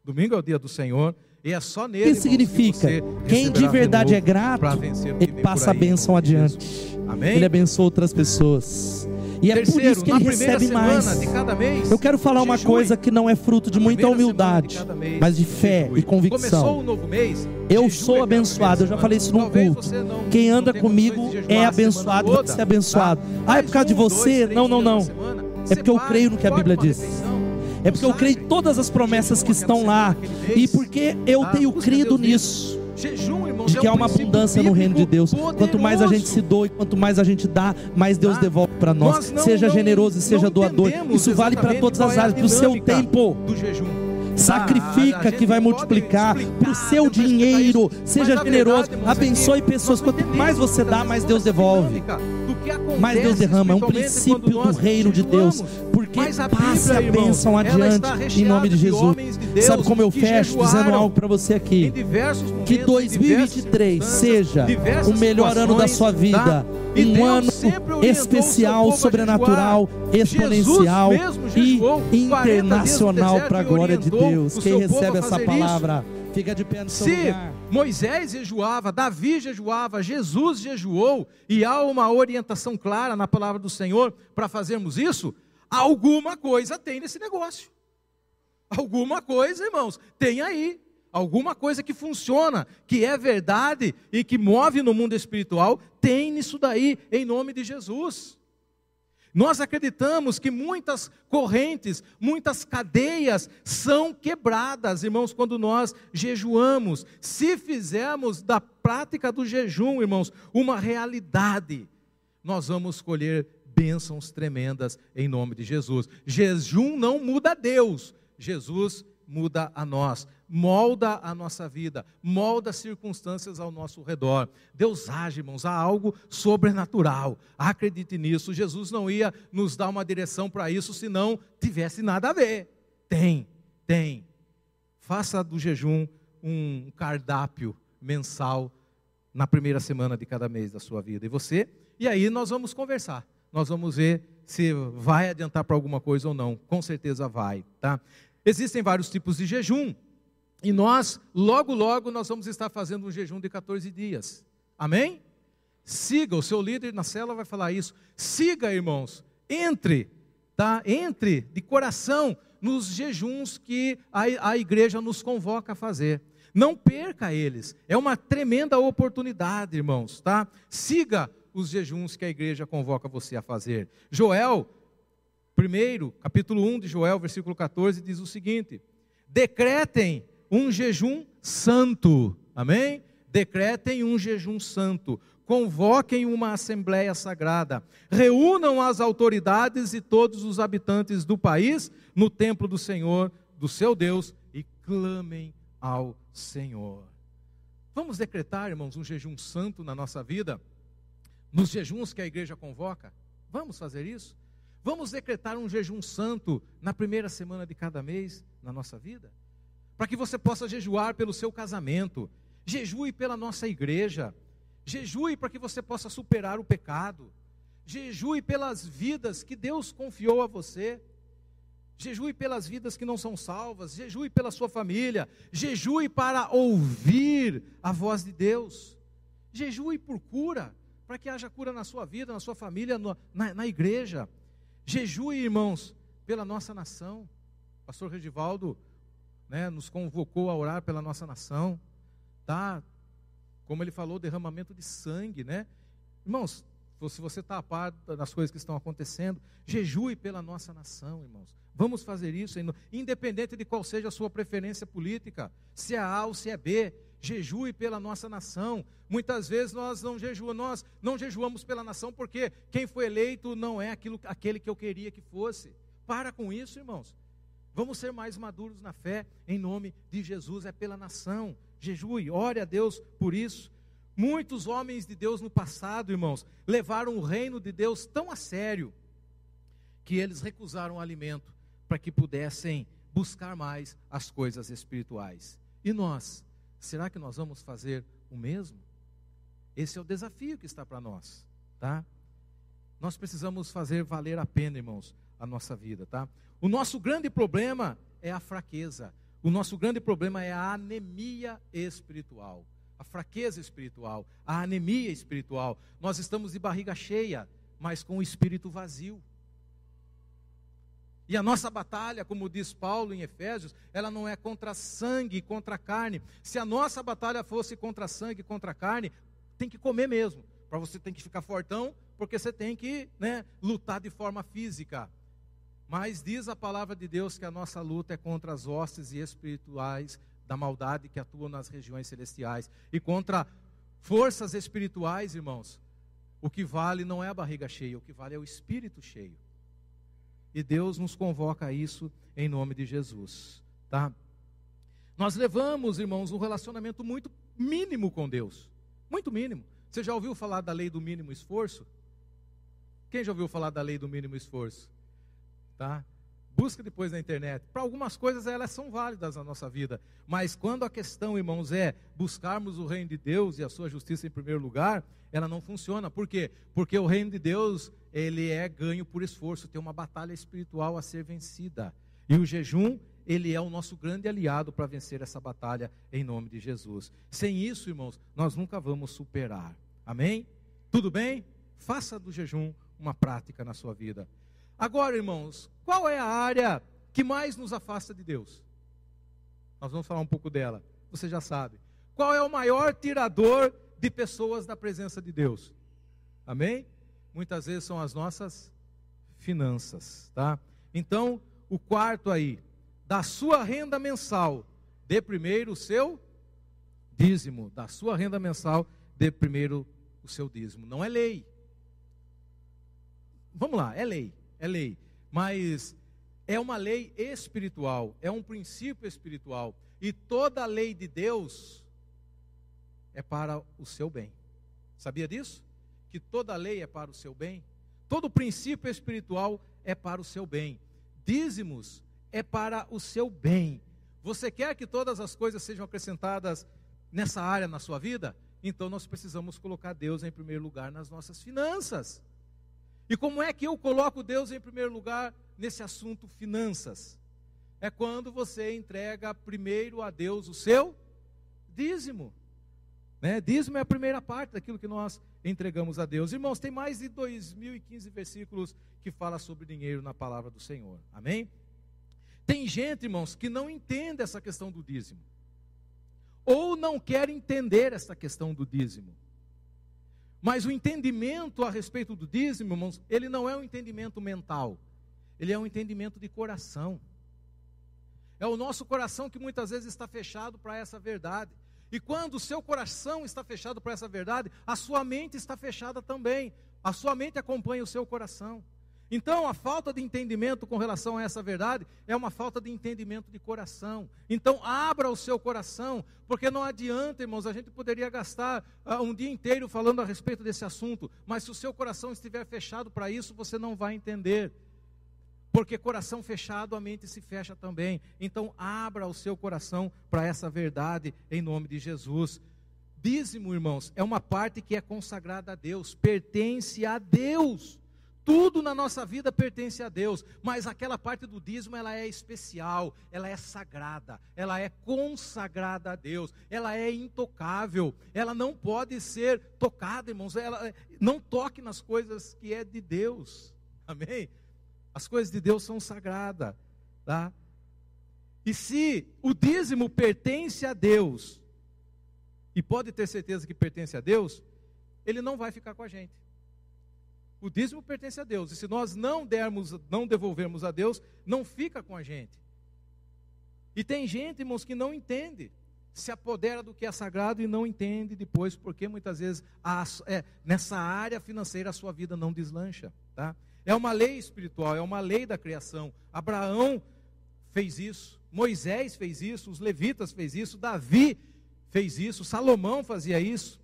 Domingo é o dia do Senhor. E é só nele. O que significa? Que Quem de verdade é grato, ele passa a bênção adiante. Amém? Ele abençoa outras pessoas. E é Terceiro, por isso que ele recebe mais. Mês, Eu quero falar uma coisa que não é fruto de muita humildade, de mês, mas de fé e convicção. Um mês, eu sou abençoado, eu já falei isso no culto. Quem anda comigo é abençoado, vai ser abençoado. Tá? Ah, é por causa de você? Não, não, não. É porque eu creio no que a Bíblia diz. É porque eu creio em todas as promessas que estão lá. E porque eu tenho crido nisso. De que é um há uma abundância no reino de Deus. Quanto mais a gente se doa e quanto mais a gente dá, mais Deus ah, devolve para nós. seja generoso e seja doador. Isso vale para todas as é áreas, para o seu tempo. Jejum. Sacrifica que vai multiplicar para o seu dinheiro. Seja generoso, abençoe pessoas. Quanto mais você dá, mais Deus devolve. Mais Deus derrama. É um princípio do reino de Deus. Porque passe a bênção adiante em nome de Jesus. Sabe como eu fecho dizendo algo para você aqui? Que 2023 seja o melhor ano da sua vida um ano especial, sobrenatural, exponencial e internacional para a glória de Deus. Quem recebe essa palavra, fica de pé no seu Se lugar. Moisés jejuava, Davi jejuava, Jesus jejuou, e há uma orientação clara na palavra do Senhor para fazermos isso, alguma coisa tem nesse negócio. Alguma coisa, irmãos, tem aí alguma coisa que funciona, que é verdade e que move no mundo espiritual, tem nisso daí, em nome de Jesus. Nós acreditamos que muitas correntes, muitas cadeias são quebradas, irmãos, quando nós jejuamos. Se fizermos da prática do jejum, irmãos, uma realidade, nós vamos colher bênçãos tremendas em nome de Jesus. Jejum não muda Deus, Jesus muda a nós molda a nossa vida, molda as circunstâncias ao nosso redor. Deus age, irmãos, há algo sobrenatural. Acredite nisso. Jesus não ia nos dar uma direção para isso se não tivesse nada a ver. Tem, tem. Faça do jejum um cardápio mensal na primeira semana de cada mês da sua vida. E você? E aí nós vamos conversar. Nós vamos ver se vai adiantar para alguma coisa ou não. Com certeza vai, tá? Existem vários tipos de jejum. E nós, logo, logo, nós vamos estar fazendo um jejum de 14 dias. Amém? Siga, o seu líder na cela vai falar isso. Siga, irmãos, entre, tá? Entre de coração nos jejuns que a, a igreja nos convoca a fazer. Não perca eles. É uma tremenda oportunidade, irmãos, tá? Siga os jejuns que a igreja convoca você a fazer. Joel, primeiro, capítulo 1 de Joel, versículo 14, diz o seguinte: Decretem um jejum santo. Amém? Decretem um jejum santo. Convoquem uma assembleia sagrada. Reúnam as autoridades e todos os habitantes do país no templo do Senhor, do seu Deus, e clamem ao Senhor. Vamos decretar, irmãos, um jejum santo na nossa vida? Nos jejuns que a igreja convoca? Vamos fazer isso? Vamos decretar um jejum santo na primeira semana de cada mês na nossa vida? Para que você possa jejuar pelo seu casamento, jejue pela nossa igreja, jejue para que você possa superar o pecado, jejue pelas vidas que Deus confiou a você, jejue pelas vidas que não são salvas, jejue pela sua família, jejue para ouvir a voz de Deus, jejue por cura, para que haja cura na sua vida, na sua família, no, na, na igreja, jejue, irmãos, pela nossa nação. Pastor Regivaldo né, nos convocou a orar pela nossa nação, tá? Como ele falou, derramamento de sangue, né? Irmãos, se você está a par das coisas que estão acontecendo, jejue pela nossa nação, irmãos. Vamos fazer isso, independente de qual seja a sua preferência política, se é A ou se é B, jejue pela nossa nação. Muitas vezes nós não jejuamos, nós não jejuamos pela nação porque quem foi eleito não é aquilo, aquele que eu queria que fosse. Para com isso, irmãos. Vamos ser mais maduros na fé, em nome de Jesus, é pela nação. Jejue, ore a Deus por isso. Muitos homens de Deus no passado, irmãos, levaram o reino de Deus tão a sério que eles recusaram o alimento para que pudessem buscar mais as coisas espirituais. E nós, será que nós vamos fazer o mesmo? Esse é o desafio que está para nós, tá? Nós precisamos fazer valer a pena, irmãos, a nossa vida, tá? O nosso grande problema é a fraqueza. O nosso grande problema é a anemia espiritual. A fraqueza espiritual, a anemia espiritual. Nós estamos de barriga cheia, mas com o espírito vazio. E a nossa batalha, como diz Paulo em Efésios, ela não é contra sangue e contra carne. Se a nossa batalha fosse contra sangue e contra carne, tem que comer mesmo. Para você tem que ficar fortão, porque você tem que né, lutar de forma física. Mas diz a palavra de Deus que a nossa luta é contra as hostes e espirituais da maldade que atua nas regiões celestiais e contra forças espirituais, irmãos. O que vale não é a barriga cheia, o que vale é o espírito cheio. E Deus nos convoca a isso em nome de Jesus, tá? Nós levamos, irmãos, um relacionamento muito mínimo com Deus. Muito mínimo. Você já ouviu falar da lei do mínimo esforço? Quem já ouviu falar da lei do mínimo esforço? Tá? Busca depois na internet. Para algumas coisas elas são válidas na nossa vida, mas quando a questão, irmãos, é buscarmos o reino de Deus e a sua justiça em primeiro lugar, ela não funciona. Por quê? Porque o reino de Deus, ele é ganho por esforço, tem uma batalha espiritual a ser vencida. E o jejum ele é o nosso grande aliado para vencer essa batalha em nome de Jesus. Sem isso, irmãos, nós nunca vamos superar. Amém? Tudo bem? Faça do jejum uma prática na sua vida. Agora, irmãos, qual é a área que mais nos afasta de Deus? Nós vamos falar um pouco dela. Você já sabe. Qual é o maior tirador de pessoas da presença de Deus? Amém? Muitas vezes são as nossas finanças, tá? Então, o quarto aí, da sua renda mensal, dê primeiro o seu dízimo. Da sua renda mensal, dê primeiro o seu dízimo. Não é lei. Vamos lá, é lei, é lei. Mas é uma lei espiritual, é um princípio espiritual. E toda a lei de Deus é para o seu bem. Sabia disso? Que toda lei é para o seu bem? Todo princípio espiritual é para o seu bem. Dízimos é para o seu bem. Você quer que todas as coisas sejam acrescentadas nessa área na sua vida? Então nós precisamos colocar Deus em primeiro lugar nas nossas finanças. E como é que eu coloco Deus em primeiro lugar nesse assunto finanças? É quando você entrega primeiro a Deus o seu dízimo. Né? Dízimo é a primeira parte daquilo que nós entregamos a Deus. Irmãos, tem mais de 2015 versículos que fala sobre dinheiro na palavra do Senhor. Amém? Tem gente, irmãos, que não entende essa questão do dízimo. Ou não quer entender essa questão do dízimo. Mas o entendimento a respeito do dízimo, irmãos, ele não é um entendimento mental. Ele é um entendimento de coração. É o nosso coração que muitas vezes está fechado para essa verdade. E quando o seu coração está fechado para essa verdade, a sua mente está fechada também. A sua mente acompanha o seu coração. Então, a falta de entendimento com relação a essa verdade é uma falta de entendimento de coração. Então, abra o seu coração, porque não adianta, irmãos, a gente poderia gastar uh, um dia inteiro falando a respeito desse assunto, mas se o seu coração estiver fechado para isso, você não vai entender. Porque coração fechado, a mente se fecha também. Então, abra o seu coração para essa verdade em nome de Jesus. Dízimo, irmãos, é uma parte que é consagrada a Deus, pertence a Deus. Tudo na nossa vida pertence a Deus, mas aquela parte do dízimo ela é especial, ela é sagrada, ela é consagrada a Deus, ela é intocável, ela não pode ser tocada, irmãos. Ela, não toque nas coisas que é de Deus, amém? As coisas de Deus são sagradas, tá? E se o dízimo pertence a Deus, e pode ter certeza que pertence a Deus, ele não vai ficar com a gente. O dízimo pertence a Deus. E se nós não dermos, não devolvermos a Deus, não fica com a gente. E tem gente, irmãos, que não entende. Se apodera do que é sagrado e não entende depois, porque muitas vezes a, é, nessa área financeira a sua vida não deslancha. Tá? É uma lei espiritual, é uma lei da criação. Abraão fez isso, Moisés fez isso, os levitas fez isso, Davi fez isso, Salomão fazia isso.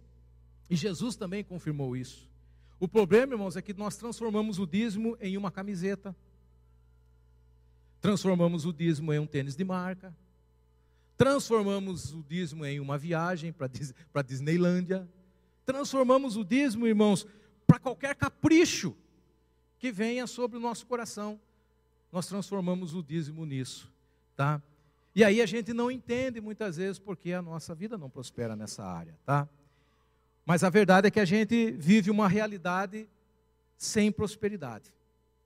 E Jesus também confirmou isso. O problema, irmãos, é que nós transformamos o dízimo em uma camiseta, transformamos o dízimo em um tênis de marca, transformamos o dízimo em uma viagem para Disneylândia, transformamos o dízimo, irmãos, para qualquer capricho que venha sobre o nosso coração. Nós transformamos o dízimo nisso, tá? E aí a gente não entende muitas vezes porque a nossa vida não prospera nessa área, tá? Mas a verdade é que a gente vive uma realidade sem prosperidade.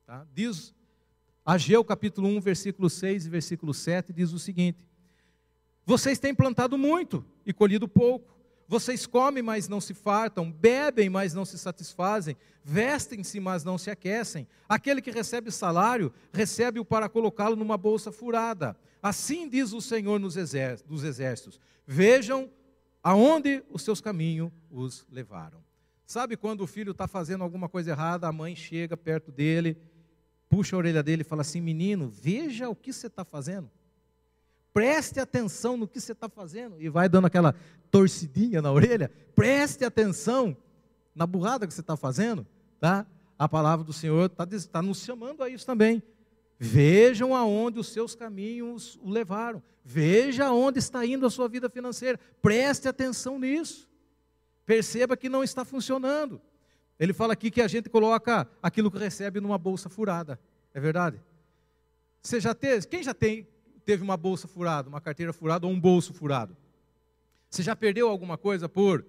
Tá? Diz Ageu capítulo 1, versículo 6 e versículo 7, diz o seguinte: Vocês têm plantado muito e colhido pouco. Vocês comem, mas não se fartam, bebem, mas não se satisfazem, vestem-se, mas não se aquecem. Aquele que recebe salário, recebe-o para colocá-lo numa bolsa furada. Assim diz o Senhor dos exércitos: Vejam aonde os seus caminhos os levaram. Sabe quando o filho está fazendo alguma coisa errada, a mãe chega perto dele, puxa a orelha dele e fala assim: Menino, veja o que você está fazendo preste atenção no que você está fazendo. E vai dando aquela torcidinha na orelha, preste atenção na burrada que você está fazendo, tá? A palavra do Senhor está tá nos chamando a isso também. Vejam aonde os seus caminhos o levaram. Veja aonde está indo a sua vida financeira. Preste atenção nisso. Perceba que não está funcionando. Ele fala aqui que a gente coloca aquilo que recebe numa bolsa furada. É verdade? Você já teve? Quem já tem teve uma bolsa furada, uma carteira furada ou um bolso furado? Você já perdeu alguma coisa por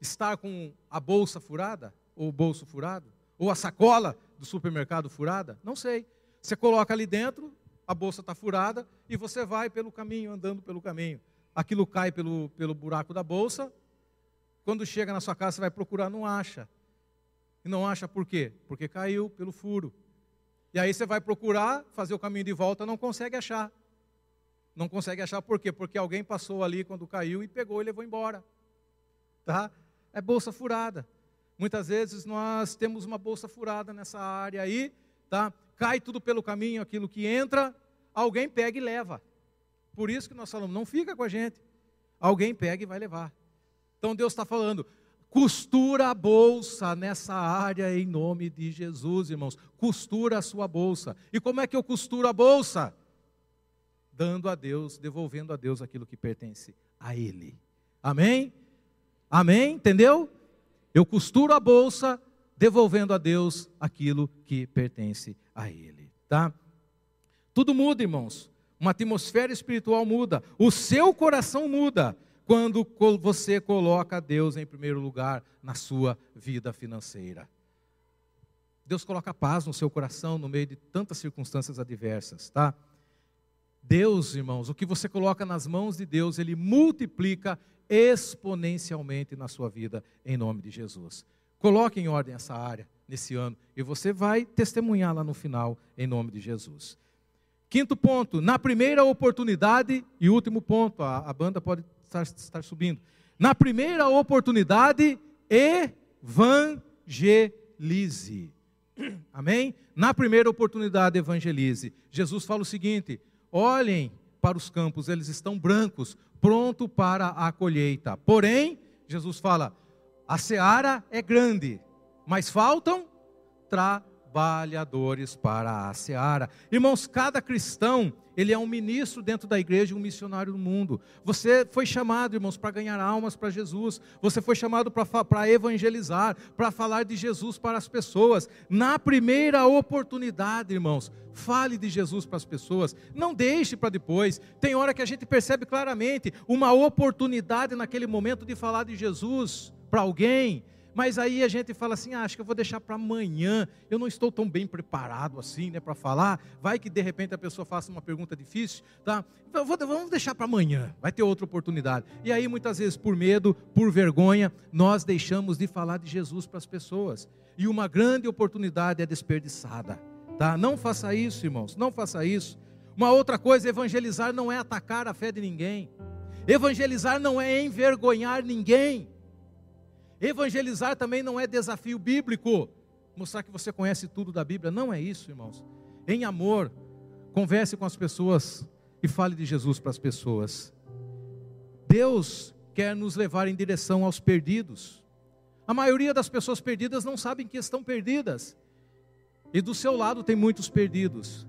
estar com a bolsa furada? Ou o bolso furado? Ou a sacola do supermercado furada? Não sei. Você coloca ali dentro, a bolsa está furada e você vai pelo caminho, andando pelo caminho. Aquilo cai pelo, pelo buraco da bolsa. Quando chega na sua casa, você vai procurar, não acha. E não acha por quê? Porque caiu pelo furo. E aí você vai procurar, fazer o caminho de volta, não consegue achar. Não consegue achar por quê? Porque alguém passou ali quando caiu e pegou e levou embora. Tá? É bolsa furada. Muitas vezes nós temos uma bolsa furada nessa área aí, tá? Cai tudo pelo caminho, aquilo que entra, alguém pega e leva. Por isso que nós falamos, não fica com a gente. Alguém pega e vai levar. Então Deus está falando, costura a bolsa nessa área em nome de Jesus, irmãos. Costura a sua bolsa. E como é que eu costuro a bolsa? dando a Deus, devolvendo a Deus aquilo que pertence a Ele. Amém? Amém? Entendeu? Eu costuro a bolsa, devolvendo a Deus aquilo que pertence a Ele. Tá? Tudo muda, irmãos. Uma atmosfera espiritual muda. O seu coração muda quando você coloca Deus em primeiro lugar na sua vida financeira. Deus coloca paz no seu coração no meio de tantas circunstâncias adversas, tá? Deus, irmãos, o que você coloca nas mãos de Deus, Ele multiplica exponencialmente na sua vida, em nome de Jesus. Coloque em ordem essa área nesse ano e você vai testemunhar lá no final, em nome de Jesus. Quinto ponto, na primeira oportunidade, e último ponto, a, a banda pode estar, estar subindo. Na primeira oportunidade, evangelize. Amém? Na primeira oportunidade, evangelize. Jesus fala o seguinte: Olhem para os campos, eles estão brancos, pronto para a colheita. Porém, Jesus fala: a seara é grande, mas faltam trabalhadores para a seara. Irmãos, cada cristão ele é um ministro dentro da igreja um missionário do mundo. Você foi chamado, irmãos, para ganhar almas para Jesus. Você foi chamado para evangelizar, para falar de Jesus para as pessoas. Na primeira oportunidade, irmãos, fale de Jesus para as pessoas. Não deixe para depois. Tem hora que a gente percebe claramente uma oportunidade naquele momento de falar de Jesus para alguém mas aí a gente fala assim: ah, acho que eu vou deixar para amanhã, eu não estou tão bem preparado assim, né, para falar. Vai que de repente a pessoa faça uma pergunta difícil, tá? Então, vou, vamos deixar para amanhã, vai ter outra oportunidade. E aí muitas vezes, por medo, por vergonha, nós deixamos de falar de Jesus para as pessoas. E uma grande oportunidade é desperdiçada, tá? Não faça isso, irmãos, não faça isso. Uma outra coisa, evangelizar não é atacar a fé de ninguém. Evangelizar não é envergonhar ninguém. Evangelizar também não é desafio bíblico. Mostrar que você conhece tudo da Bíblia. Não é isso, irmãos. Em amor, converse com as pessoas e fale de Jesus para as pessoas. Deus quer nos levar em direção aos perdidos. A maioria das pessoas perdidas não sabem que estão perdidas. E do seu lado tem muitos perdidos.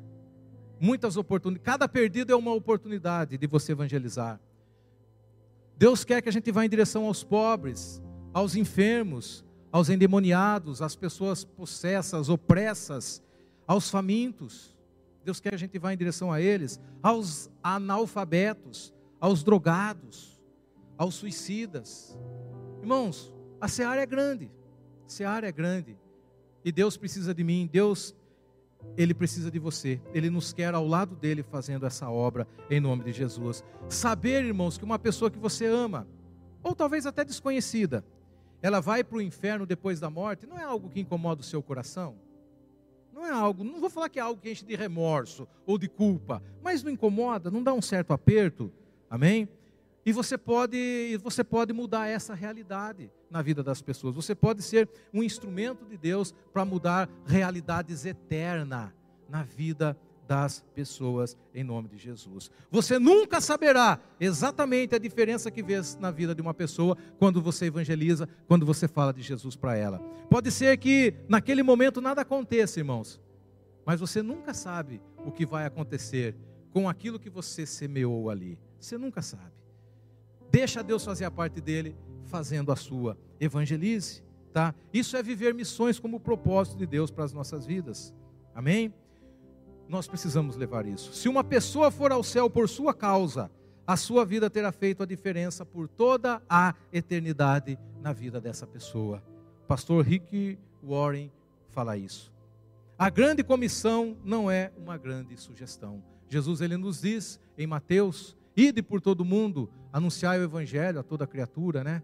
Muitas oportunidades. Cada perdido é uma oportunidade de você evangelizar. Deus quer que a gente vá em direção aos pobres, aos enfermos, aos endemoniados, às pessoas possessas, opressas, aos famintos. Deus quer que a gente vá em direção a eles, aos analfabetos, aos drogados, aos suicidas. Irmãos, a seara é grande. A seara é grande. E Deus precisa de mim, Deus ele precisa de você. Ele nos quer ao lado dele fazendo essa obra em nome de Jesus. Saber, irmãos, que uma pessoa que você ama, ou talvez até desconhecida, ela vai para o inferno depois da morte, não é algo que incomoda o seu coração? Não é algo, não vou falar que é algo que enche de remorso ou de culpa, mas não incomoda, não dá um certo aperto, amém? E você pode, você pode mudar essa realidade na vida das pessoas. Você pode ser um instrumento de Deus para mudar realidades eternas na vida das pessoas em nome de Jesus. Você nunca saberá exatamente a diferença que vê na vida de uma pessoa quando você evangeliza, quando você fala de Jesus para ela. Pode ser que naquele momento nada aconteça, irmãos, mas você nunca sabe o que vai acontecer com aquilo que você semeou ali. Você nunca sabe. Deixa Deus fazer a parte dele, fazendo a sua. Evangelize, tá? Isso é viver missões como propósito de Deus para as nossas vidas. Amém? Nós precisamos levar isso. Se uma pessoa for ao céu por sua causa, a sua vida terá feito a diferença por toda a eternidade na vida dessa pessoa. Pastor Rick Warren fala isso. A grande comissão não é uma grande sugestão. Jesus ele nos diz em Mateus: "Ide por todo mundo, anunciai o evangelho a toda criatura", né?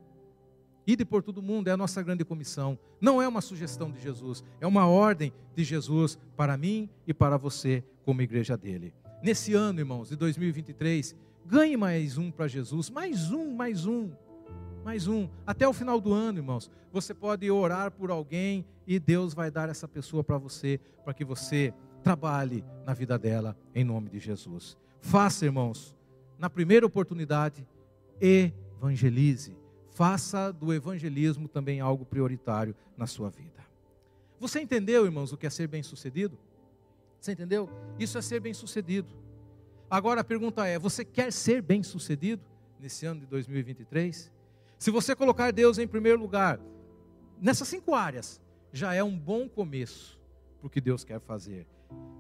Ide por todo mundo, é a nossa grande comissão. Não é uma sugestão de Jesus, é uma ordem de Jesus para mim e para você, como igreja dele. Nesse ano, irmãos, de 2023, ganhe mais um para Jesus, mais um, mais um, mais um. Até o final do ano, irmãos, você pode orar por alguém e Deus vai dar essa pessoa para você, para que você trabalhe na vida dela, em nome de Jesus. Faça, irmãos, na primeira oportunidade, evangelize Faça do evangelismo também algo prioritário na sua vida. Você entendeu, irmãos, o que é ser bem-sucedido? Você entendeu? Isso é ser bem-sucedido. Agora a pergunta é: você quer ser bem-sucedido nesse ano de 2023? Se você colocar Deus em primeiro lugar, nessas cinco áreas, já é um bom começo para o que Deus quer fazer.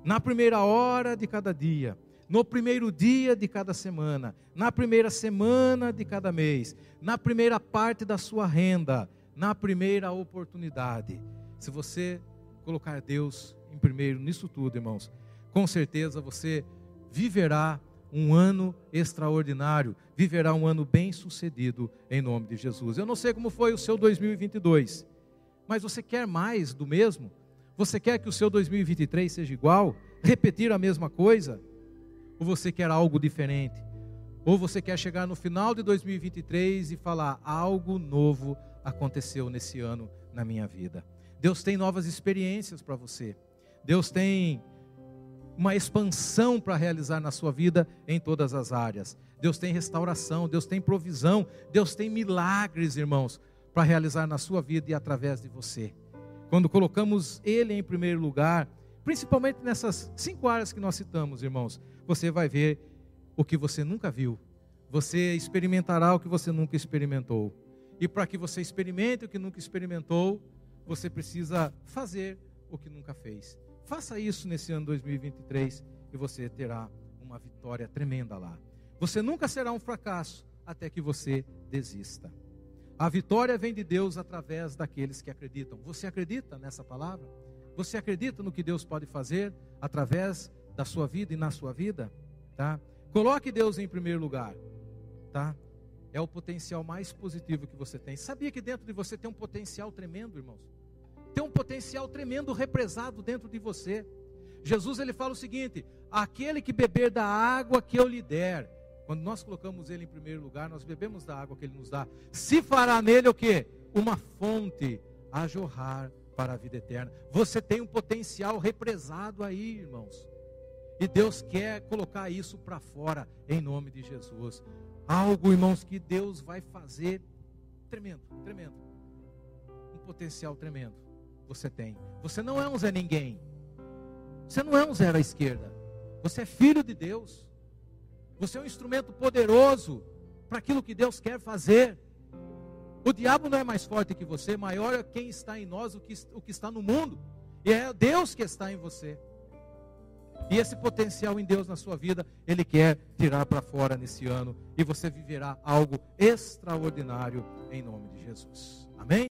Na primeira hora de cada dia, no primeiro dia de cada semana, na primeira semana de cada mês, na primeira parte da sua renda, na primeira oportunidade. Se você colocar Deus em primeiro nisso tudo, irmãos, com certeza você viverá um ano extraordinário, viverá um ano bem sucedido em nome de Jesus. Eu não sei como foi o seu 2022, mas você quer mais do mesmo? Você quer que o seu 2023 seja igual? Repetir a mesma coisa? Ou você quer algo diferente? Ou você quer chegar no final de 2023 e falar: algo novo aconteceu nesse ano na minha vida. Deus tem novas experiências para você. Deus tem uma expansão para realizar na sua vida em todas as áreas. Deus tem restauração, Deus tem provisão, Deus tem milagres, irmãos, para realizar na sua vida e através de você. Quando colocamos Ele em primeiro lugar, principalmente nessas cinco áreas que nós citamos, irmãos, você vai ver o que você nunca viu. Você experimentará o que você nunca experimentou. E para que você experimente o que nunca experimentou, você precisa fazer o que nunca fez. Faça isso nesse ano 2023 e você terá uma vitória tremenda lá. Você nunca será um fracasso até que você desista. A vitória vem de Deus através daqueles que acreditam. Você acredita nessa palavra? Você acredita no que Deus pode fazer através da sua vida e na sua vida, tá? Coloque Deus em primeiro lugar, tá? É o potencial mais positivo que você tem. Sabia que dentro de você tem um potencial tremendo, irmãos? Tem um potencial tremendo represado dentro de você. Jesus ele fala o seguinte: aquele que beber da água que eu lhe der, quando nós colocamos ele em primeiro lugar, nós bebemos da água que ele nos dá. Se fará nele o que? Uma fonte a jorrar para a vida eterna. Você tem um potencial represado aí, irmãos. E Deus quer colocar isso para fora em nome de Jesus. Algo, irmãos, que Deus vai fazer tremendo, tremendo. Um potencial tremendo. Você tem. Você não é um Zé Ninguém. Você não é um zero à esquerda. Você é filho de Deus. Você é um instrumento poderoso para aquilo que Deus quer fazer. O diabo não é mais forte que você, maior é quem está em nós, o que, o que está no mundo. E é Deus que está em você. E esse potencial em Deus na sua vida, Ele quer tirar para fora nesse ano. E você viverá algo extraordinário em nome de Jesus. Amém?